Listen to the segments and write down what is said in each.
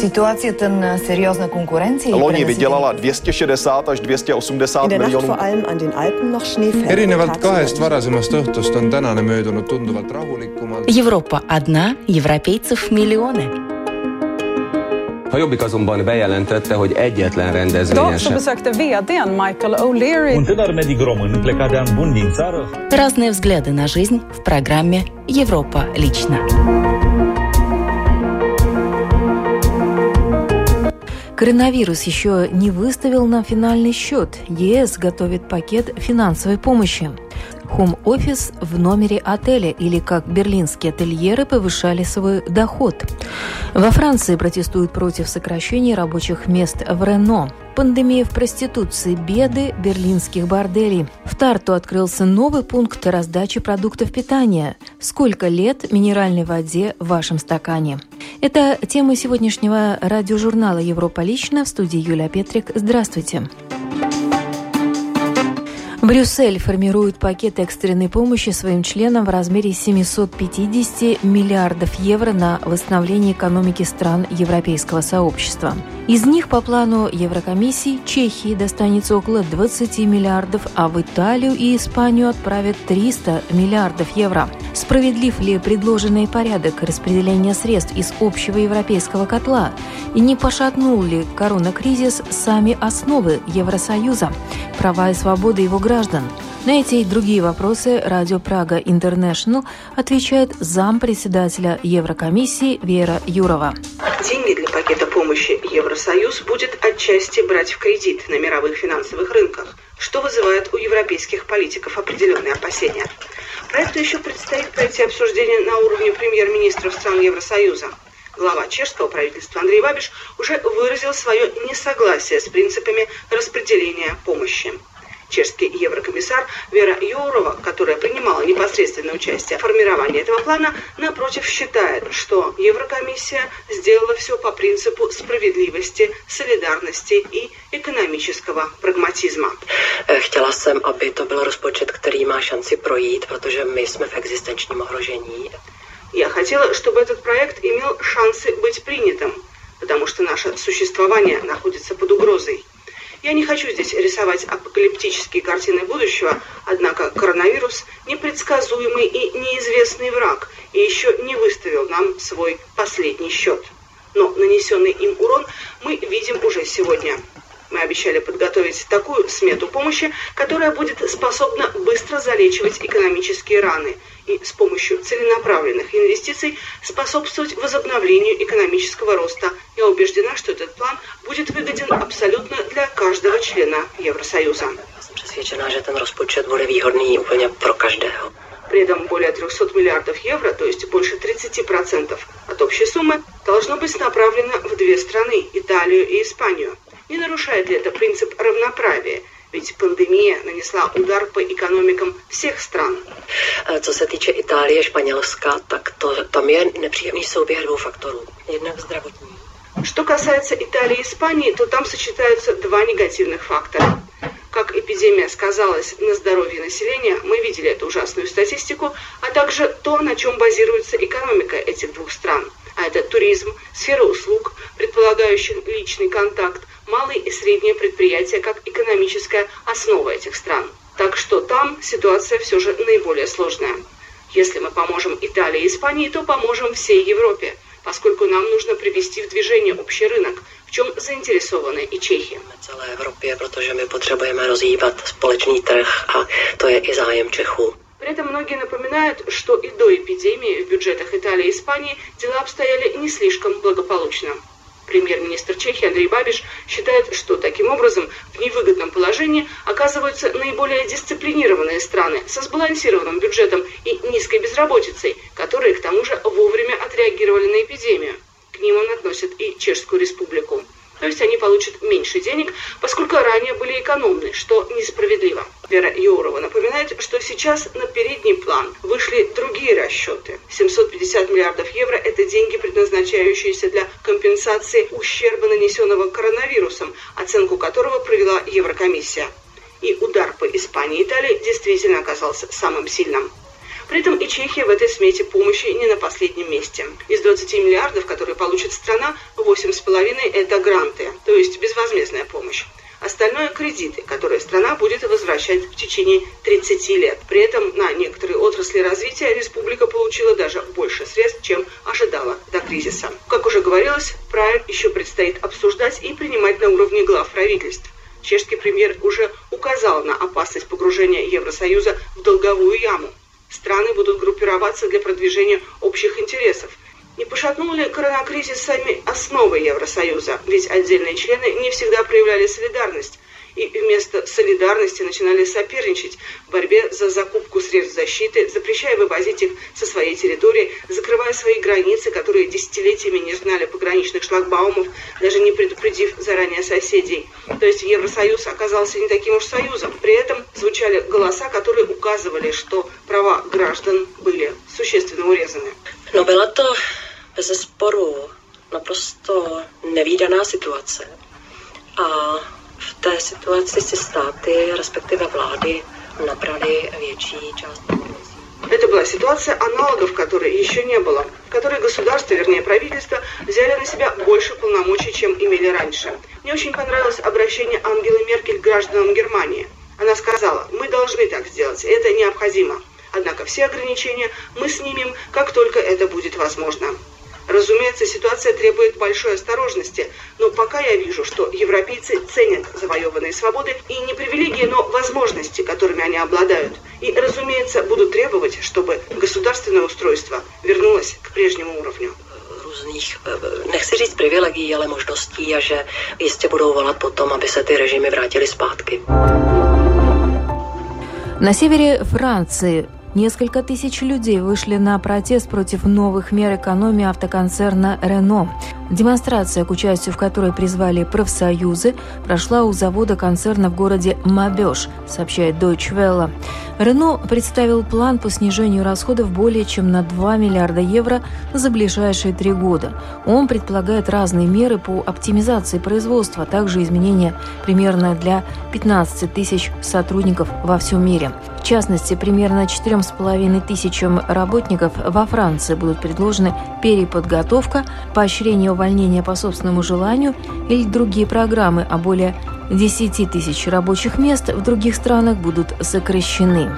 Ситуацията на сериозна конкуренция. Loni vydělala 260 až 280 miljonů. erinevalt kahest varasemast õhtust on tänane möödunud tunduvalt rahulikumalt. Европа одна, европейцев миллионы. A Jobbik azonban bejelentette, hogy egyetlen rendezvényen sem. besökte vdn Michael O'Leary Un tânăr medic român plecat de an bun din țară Разные взгляды на жизнь в программе «Европа лично». Коронавирус еще не выставил нам финальный счет. ЕС готовит пакет финансовой помощи. Хом-офис в номере отеля или как берлинские ательеры повышали свой доход. Во Франции протестуют против сокращения рабочих мест в Рено. Пандемия в проституции, беды берлинских борделей. В Тарту открылся новый пункт раздачи продуктов питания. Сколько лет минеральной воде в вашем стакане? Это тема сегодняшнего радиожурнала «Европа лично» в студии Юлия Петрик. Здравствуйте. Брюссель формирует пакет экстренной помощи своим членам в размере 750 миллиардов евро на восстановление экономики стран Европейского сообщества. Из них по плану Еврокомиссии Чехии достанется около 20 миллиардов, а в Италию и Испанию отправят 300 миллиардов евро. Справедлив ли предложенный порядок распределения средств из общего европейского котла? И не пошатнул ли коронакризис сами основы Евросоюза, права и свободы его граждан? На эти и другие вопросы Радио Прага Интернешнл отвечает зампредседателя Еврокомиссии Вера Юрова. Деньги для пакета помощи Евросоюз будет отчасти брать в кредит на мировых финансовых рынках, что вызывает у европейских политиков определенные опасения. Проекту еще предстоит пройти обсуждение на уровне премьер-министров стран Евросоюза. Глава чешского правительства Андрей Бабиш уже выразил свое несогласие с принципами распределения помощи. Чешский еврокомиссар Вера Юрова, которая принимала непосредственное участие в формировании этого плана, напротив считает, что Еврокомиссия сделала все по принципу справедливости, солидарности и экономического прагматизма. Chtěla jsem, aby to byl rozpočet, který má šanci projít, protože my jsme v existenčním ohrožení. Я хотела, чтобы этот проект имел шансы быть принятым, потому что наше существование находится под угрозой. Я не хочу здесь рисовать апокалиптические картины будущего, однако коронавирус – непредсказуемый и неизвестный враг, и еще не выставил нам свой последний счет. Но нанесенный им урон мы видим уже сегодня. Мы обещали подготовить такую смету помощи, которая будет способна быстро залечивать экономические раны и с помощью целенаправленных инвестиций способствовать возобновлению экономического роста. Я убеждена, что этот план будет выгоден абсолютно для каждого члена Евросоюза. Přesvědčená, že ten rozpočet bude výhodný úplně pro každého. При этом более 300 миллиардов евро, то есть больше 30% от общей суммы, должно быть направлено в две страны – Италию и Испанию. Не нарушает ли это принцип равноправия? Ведь пандемия нанесла удар по экономикам всех стран. Eh, Co se týče Itálie, Španělska, tak to, tam je nepříjemný souběh dvou faktorů. Jednak zdravotní. Что касается Италии и Испании, то там сочетаются два негативных фактора. Как эпидемия сказалась на здоровье населения, мы видели эту ужасную статистику, а также то, на чем базируется экономика этих двух стран. А это туризм, сфера услуг, предполагающих личный контакт, малые и средние предприятия как экономическая основа этих стран. Так что там ситуация все же наиболее сложная. Если мы поможем Италии и Испании, то поможем всей Европе, поскольку нам нужно привести в движение общий рынок, в чем заинтересованы и чехи. celé Evropě, protože my potřebujeme rozhýbat společný trh a to je i zájem Čechů. При этом многие напоминают, что и до эпидемии в бюджетах Италии и Испании дела обстояли не слишком благополучно. Премьер-министр Чехии Андрей Бабиш считает, что таким образом в невыгодном положении оказываются наиболее дисциплинированные страны со сбалансированным бюджетом и низкой безработицей, которые к тому же вовремя отреагировали на эпидемию. К ним он относит и Чешскую республику. То есть они получат меньше денег, поскольку ранее были экономны, что несправедливо. Вера Юрова напоминает, что сейчас на передний план вышли другие расчеты. 750 миллиардов евро – это деньги, предназначающиеся для компенсации ущерба, нанесенного коронавирусом, оценку которого провела Еврокомиссия. И удар по Испании и Италии действительно оказался самым сильным. При этом и Чехия в этой смете помощи не на последнем месте. Из 20 миллиардов, которые получит страна, 8,5 – это гранты, то есть безвозмездная помощь. Остальное – кредиты, которые страна будет возвращать в течение 30 лет. При этом на некоторые отрасли развития республика получила даже больше средств, чем ожидала до кризиса. Как уже говорилось, проект еще предстоит обсуждать и принимать на уровне глав правительств. Чешский премьер уже указал на опасность погружения Евросоюза в долговую яму. Страны будут группироваться для продвижения общих интересов – не пошатнул ли коронакризис сами основы Евросоюза? Ведь отдельные члены не всегда проявляли солидарность и вместо солидарности начинали соперничать в борьбе за закупку средств защиты, запрещая вывозить их со своей территории, закрывая свои границы, которые десятилетиями не знали пограничных шлагбаумов, даже не предупредив заранее соседей. То есть Евросоюз оказался не таким уж союзом. При этом звучали голоса, которые указывали, что права граждан были существенно урезаны. Но было то bez sporu naprosto nevýdaná situace. A v té situaci si státy, respektive vlády, nabrali větší část Это была ситуация, аналогов которой еще не было, в которой государство, вернее правительство, взяли на себя больше полномочий, чем имели раньше. Мне очень понравилось обращение Ангелы Меркель к гражданам Германии. Она сказала, мы должны так сделать, это необходимо. Однако все ограничения мы снимем, как только это будет возможно. Разумеется, ситуация требует большой осторожности, но пока я вижу, что европейцы ценят завоеванные свободы и не привилегии, но возможности, которыми они обладают. И, разумеется, будут требовать, чтобы государственное устройство вернулось к прежнему уровню. různých, nechci říct privilegií, ale možností a že jistě budou volat potom, aby se ty režimy vrátily zpátky. На севере Франции Несколько тысяч людей вышли на протест против новых мер экономии автоконцерна «Рено». Демонстрация, к участию в которой призвали профсоюзы, прошла у завода концерна в городе Мабеш, сообщает Deutsche Welle. Рено представил план по снижению расходов более чем на 2 миллиарда евро за ближайшие три года. Он предполагает разные меры по оптимизации производства, а также изменения примерно для 15 тысяч сотрудников во всем мире. В частности, примерно 4,5 тысячам работников во Франции будут предложены переподготовка, поощрение увольнения по собственному желанию или другие программы, а более 10 тысяч рабочих мест в других странах будут сокращены.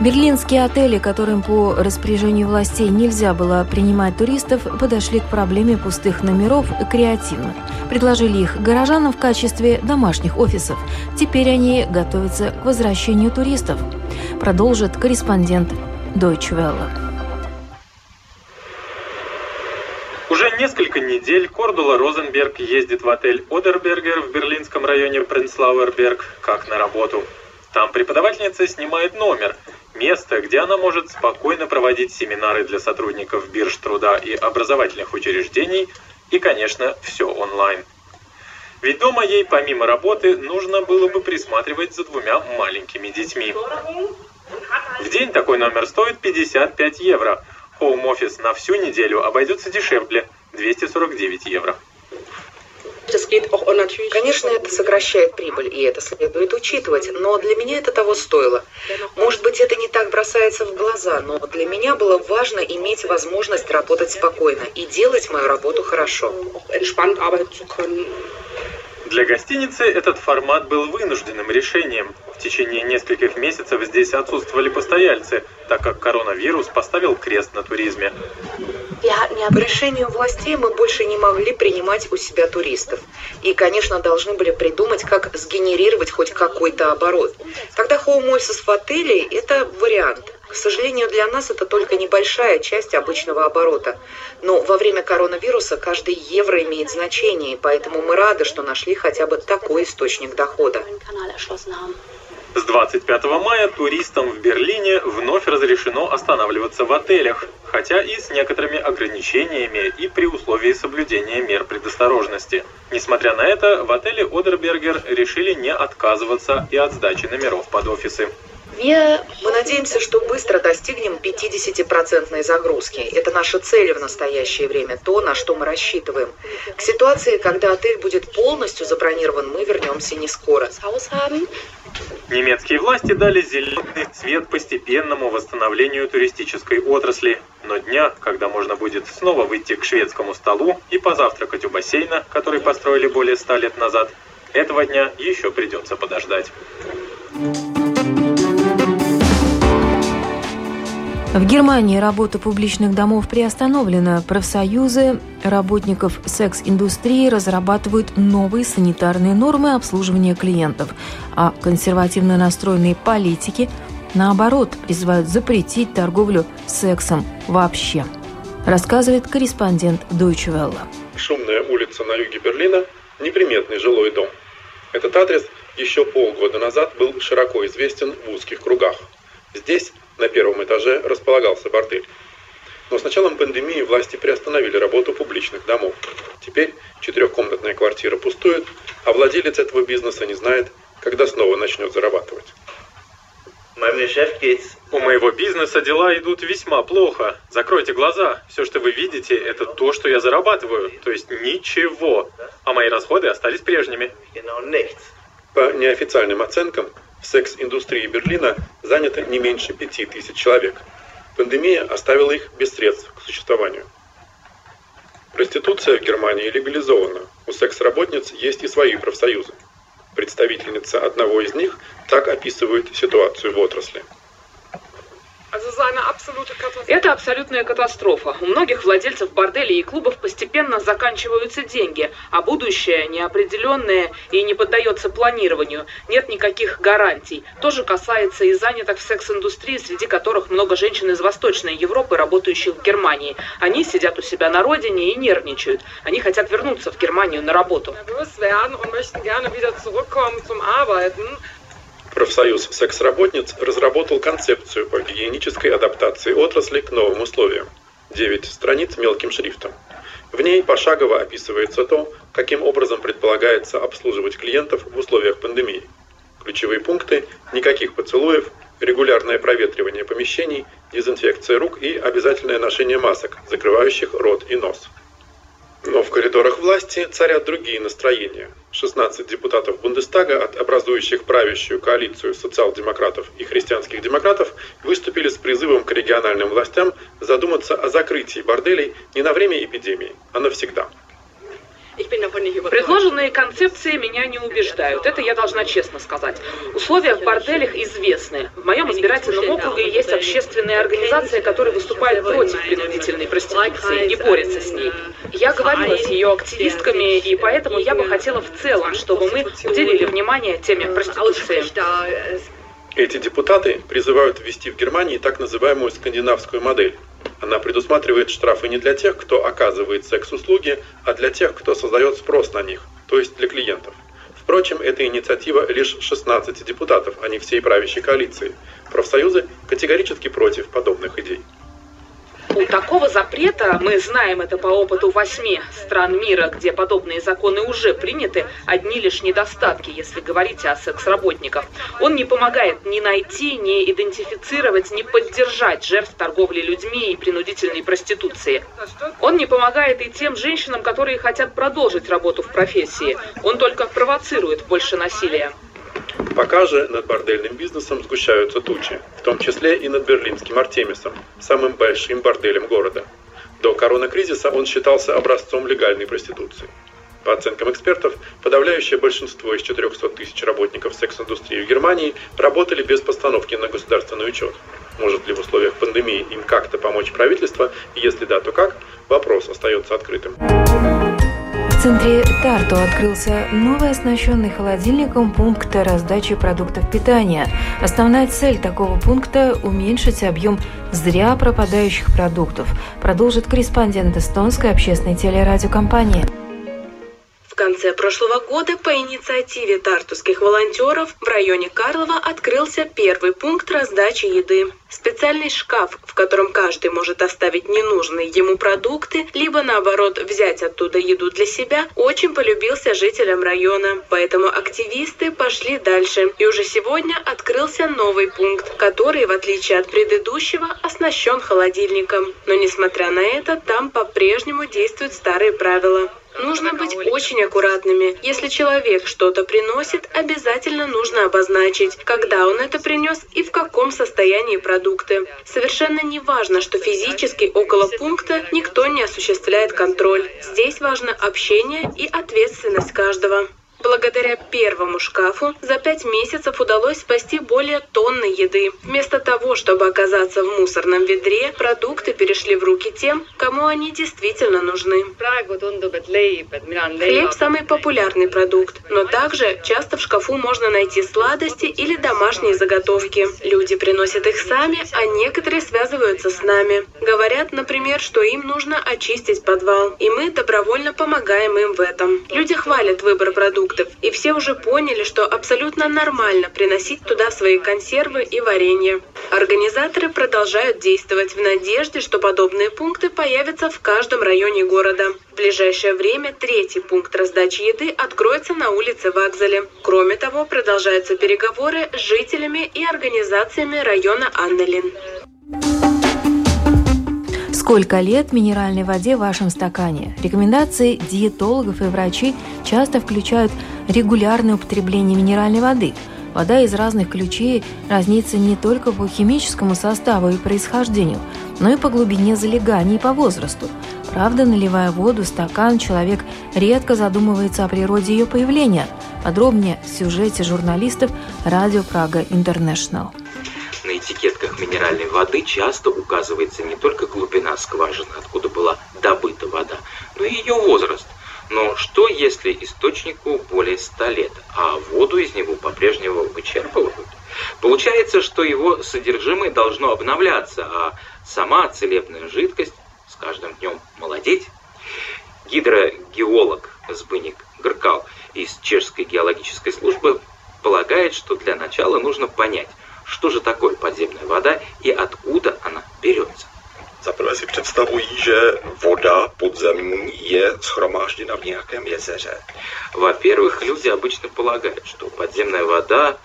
Берлинские отели, которым по распоряжению властей нельзя было принимать туристов, подошли к проблеме пустых номеров креативно. Предложили их горожанам в качестве домашних офисов. Теперь они готовятся к возвращению туристов. Продолжит корреспондент Deutsche Welle. Уже несколько недель Кордула Розенберг ездит в отель Одербергер в берлинском районе Принцлауэрберг как на работу. Там преподавательница снимает номер, место, где она может спокойно проводить семинары для сотрудников бирж труда и образовательных учреждений, и, конечно, все онлайн. Ведь дома ей помимо работы нужно было бы присматривать за двумя маленькими детьми. В день такой номер стоит 55 евро – Home Office на всю неделю обойдется дешевле – 249 евро. Конечно, это сокращает прибыль, и это следует учитывать, но для меня это того стоило. Может быть, это не так бросается в глаза, но для меня было важно иметь возможность работать спокойно и делать мою работу хорошо. Для гостиницы этот формат был вынужденным решением. В течение нескольких месяцев здесь отсутствовали постояльцы, так как коронавирус поставил крест на туризме. По решению властей мы больше не могли принимать у себя туристов. И, конечно, должны были придумать, как сгенерировать хоть какой-то оборот. Тогда office в отеле – это вариант – к сожалению, для нас это только небольшая часть обычного оборота. Но во время коронавируса каждый евро имеет значение, поэтому мы рады, что нашли хотя бы такой источник дохода. С 25 мая туристам в Берлине вновь разрешено останавливаться в отелях, хотя и с некоторыми ограничениями и при условии соблюдения мер предосторожности. Несмотря на это, в отеле Одербергер решили не отказываться и от сдачи номеров под офисы. Мы надеемся, что быстро достигнем 50% загрузки. Это наша цель в настоящее время, то, на что мы рассчитываем. К ситуации, когда отель будет полностью забронирован, мы вернемся не скоро. Немецкие власти дали зеленый цвет постепенному восстановлению туристической отрасли. Но дня, когда можно будет снова выйти к шведскому столу и позавтракать у бассейна, который построили более ста лет назад, этого дня еще придется подождать. В Германии работа публичных домов приостановлена. Профсоюзы работников секс-индустрии разрабатывают новые санитарные нормы обслуживания клиентов, а консервативно настроенные политики, наоборот, призывают запретить торговлю сексом вообще. Рассказывает корреспондент Deutsche Welle. Шумная улица на юге Берлина – неприметный жилой дом. Этот адрес еще полгода назад был широко известен в узких кругах. Здесь на первом этаже располагался бордель. Но с началом пандемии власти приостановили работу публичных домов. Теперь четырехкомнатная квартира пустует, а владелец этого бизнеса не знает, когда снова начнет зарабатывать. У моего бизнеса дела идут весьма плохо. Закройте глаза. Все, что вы видите, это то, что я зарабатываю. То есть ничего. А мои расходы остались прежними. По неофициальным оценкам, в секс-индустрии Берлина занято не меньше пяти тысяч человек. Пандемия оставила их без средств к существованию. Проституция в Германии легализована. У секс-работниц есть и свои профсоюзы. Представительница одного из них так описывает ситуацию в отрасли. Это абсолютная катастрофа. У многих владельцев борделей и клубов постепенно заканчиваются деньги, а будущее неопределенное и не поддается планированию. Нет никаких гарантий. То же касается и занятых в секс-индустрии, среди которых много женщин из Восточной Европы, работающих в Германии. Они сидят у себя на родине и нервничают. Они хотят вернуться в Германию на работу. Профсоюз секс-работниц разработал концепцию по гигиенической адаптации отрасли к новым условиям. Девять страниц мелким шрифтом. В ней пошагово описывается то, каким образом предполагается обслуживать клиентов в условиях пандемии. Ключевые пункты – никаких поцелуев, регулярное проветривание помещений, дезинфекция рук и обязательное ношение масок, закрывающих рот и нос. Но в коридорах власти царят другие настроения. 16 депутатов Бундестага от образующих правящую коалицию социал-демократов и христианских демократов выступили с призывом к региональным властям задуматься о закрытии борделей не на время эпидемии, а навсегда. Предложенные концепции меня не убеждают. Это я должна честно сказать. Условия в борделях известны. В моем избирательном округе есть общественная организация, которая выступает против принудительной проституции и борется с ней. Я говорила с ее активистками, и поэтому я бы хотела в целом, чтобы мы уделили внимание теме проституции. Эти депутаты призывают ввести в Германии так называемую скандинавскую модель. Она предусматривает штрафы не для тех, кто оказывает секс-услуги, а для тех, кто создает спрос на них, то есть для клиентов. Впрочем, эта инициатива лишь 16 депутатов, а не всей правящей коалиции. Профсоюзы категорически против подобных идей. У такого запрета, мы знаем это по опыту восьми стран мира, где подобные законы уже приняты, одни лишь недостатки, если говорить о секс-работниках. Он не помогает ни найти, ни идентифицировать, ни поддержать жертв торговли людьми и принудительной проституции. Он не помогает и тем женщинам, которые хотят продолжить работу в профессии. Он только провоцирует больше насилия. Пока же над бордельным бизнесом сгущаются тучи, в том числе и над берлинским Артемисом, самым большим борделем города. До коронакризиса он считался образцом легальной проституции. По оценкам экспертов, подавляющее большинство из 400 тысяч работников секс-индустрии в Германии работали без постановки на государственный учет. Может ли в условиях пандемии им как-то помочь правительство, если да, то как, вопрос остается открытым. В центре Тарту открылся новый оснащенный холодильником пункт раздачи продуктов питания. Основная цель такого пункта – уменьшить объем зря пропадающих продуктов, продолжит корреспондент эстонской общественной телерадиокомпании конце прошлого года по инициативе тартусских волонтеров в районе Карлова открылся первый пункт раздачи еды. Специальный шкаф, в котором каждый может оставить ненужные ему продукты, либо наоборот взять оттуда еду для себя, очень полюбился жителям района. Поэтому активисты пошли дальше. И уже сегодня открылся новый пункт, который, в отличие от предыдущего, оснащен холодильником. Но несмотря на это, там по-прежнему действуют старые правила. Нужно быть очень аккуратными. Если человек что-то приносит, обязательно нужно обозначить, когда он это принес и в каком состоянии продукты. Совершенно не важно, что физически около пункта никто не осуществляет контроль. Здесь важно общение и ответственность каждого. Благодаря первому шкафу за пять месяцев удалось спасти более тонны еды. Вместо того, чтобы оказаться в мусорном ведре, продукты перешли в руки тем, кому они действительно нужны. Хлеб – самый популярный продукт, но также часто в шкафу можно найти сладости или домашние заготовки. Люди приносят их сами, а некоторые связываются с нами. Говорят, например, что им нужно очистить подвал, и мы добровольно помогаем им в этом. Люди хвалят выбор продуктов, продуктов, и все уже поняли, что абсолютно нормально приносить туда свои консервы и варенье. Организаторы продолжают действовать в надежде, что подобные пункты появятся в каждом районе города. В ближайшее время третий пункт раздачи еды откроется на улице Вокзале. Кроме того, продолжаются переговоры с жителями и организациями района Аннелин. Сколько лет минеральной воде в вашем стакане? Рекомендации диетологов и врачей часто включают регулярное употребление минеральной воды. Вода из разных ключей разнится не только по химическому составу и происхождению, но и по глубине залегания и по возрасту. Правда, наливая воду в стакан, человек редко задумывается о природе ее появления. Подробнее в сюжете журналистов «Радио Прага Интернешнл» на этикетках минеральной воды часто указывается не только глубина скважины, откуда была добыта вода, но и ее возраст. Но что, если источнику более 100 лет, а воду из него по-прежнему вычерпывают? Получается, что его содержимое должно обновляться, а сама целебная жидкость с каждым днем молодеть. Гидрогеолог Збыник Гркал из Чешской геологической службы полагает, что для начала нужно понять, что же такое подземная вода и откуда она берется. Zaprvé si představují, že voda podzemní je schromážděna v nějakém jezeře. Во-первых, люди обычно полагают, что подземная вода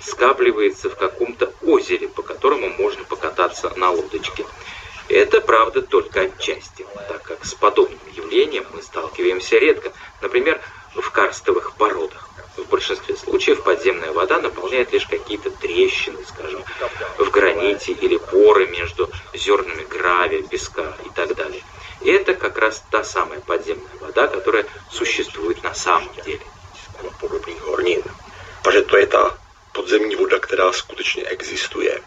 скапливается в каком-то озере, по которому можно покататься на лодочке. Это правда только отчасти, так как с подобным явлением мы сталкиваемся редко, например, в карстовых породах. В большинстве случаев подземная вода наполняет лишь какие-то трещины, скажем, в граните или поры между зернами гравия, песка и так далее. И это как раз та самая подземная вода, которая существует на самом деле. Takže to je ta podzemní voda, která skutečně existuje.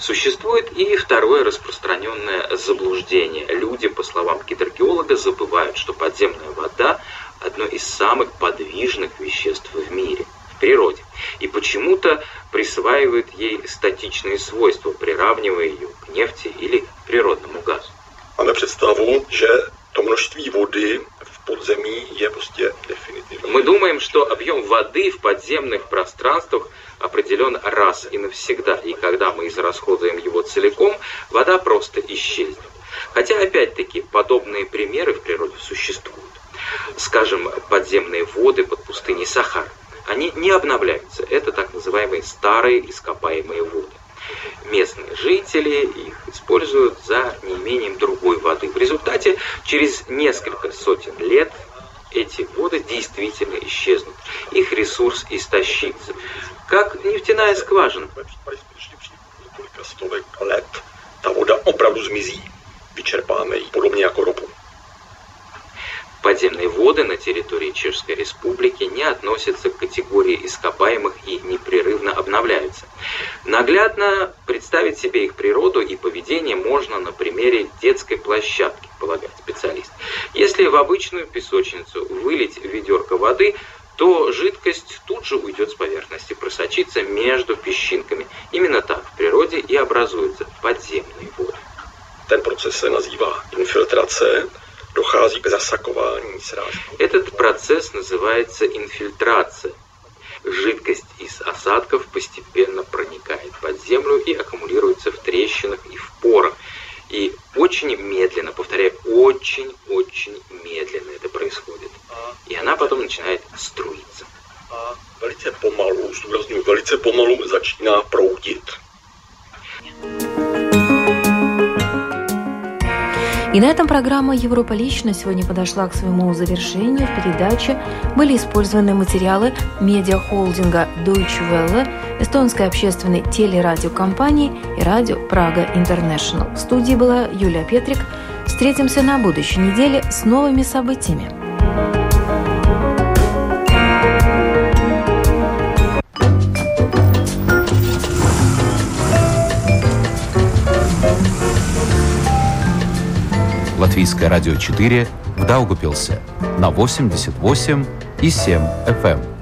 Существует и второе распространенное заблуждение. Люди, по словам гидрогеолога, забывают, что подземная вода одно из самых подвижных веществ в мире, в природе, и почему-то присваивают ей статичные свойства, приравнивая ее к нефти или природному газу. Máme představu, že to množství vody v podzemí je prostě definitivní. Мы думаем, что объем воды в подземных пространствах определен раз и навсегда, и когда мы израсходуем его целиком, вода просто исчезнет. Хотя, опять-таки, подобные примеры в природе существуют скажем, подземные воды под пустыней Сахар, они не обновляются. Это так называемые старые ископаемые воды. Местные жители их используют за неимением другой воды. В результате через несколько сотен лет эти воды действительно исчезнут. Их ресурс истощится. Как нефтяная скважина. лет ta voda opravdu zmizí. Vyčerpáme ji, podobně jako ropu. Подземные воды на территории Чешской Республики не относятся к категории ископаемых и непрерывно обновляются. Наглядно представить себе их природу и поведение можно на примере детской площадки, полагает специалист. Если в обычную песочницу вылить ведерко воды, то жидкость тут же уйдет с поверхности, просочится между песчинками. Именно так в природе и образуются подземные воды. Ten proces se nazývá infiltrace dochází k zasakování srážky. Этот процесс называется инфильтрация. Жидкость из осадков постепенно проникает под землю и аккумулируется в трещинах и в порах. И очень медленно, повторяю, очень-очень медленно это происходит. И она потом начинает струиться. Velice pomalu, zdůraznuju, velice pomalu začíná proudit. И на этом программа «Европа лично» сегодня подошла к своему завершению. В передаче были использованы материалы медиахолдинга Deutsche Welle, эстонской общественной телерадиокомпании и радио Прага Интернешнл. В студии была Юлия Петрик. Встретимся на будущей неделе с новыми событиями. Латвийское радио 4 в Даугупилсе на 88 и 7 FM.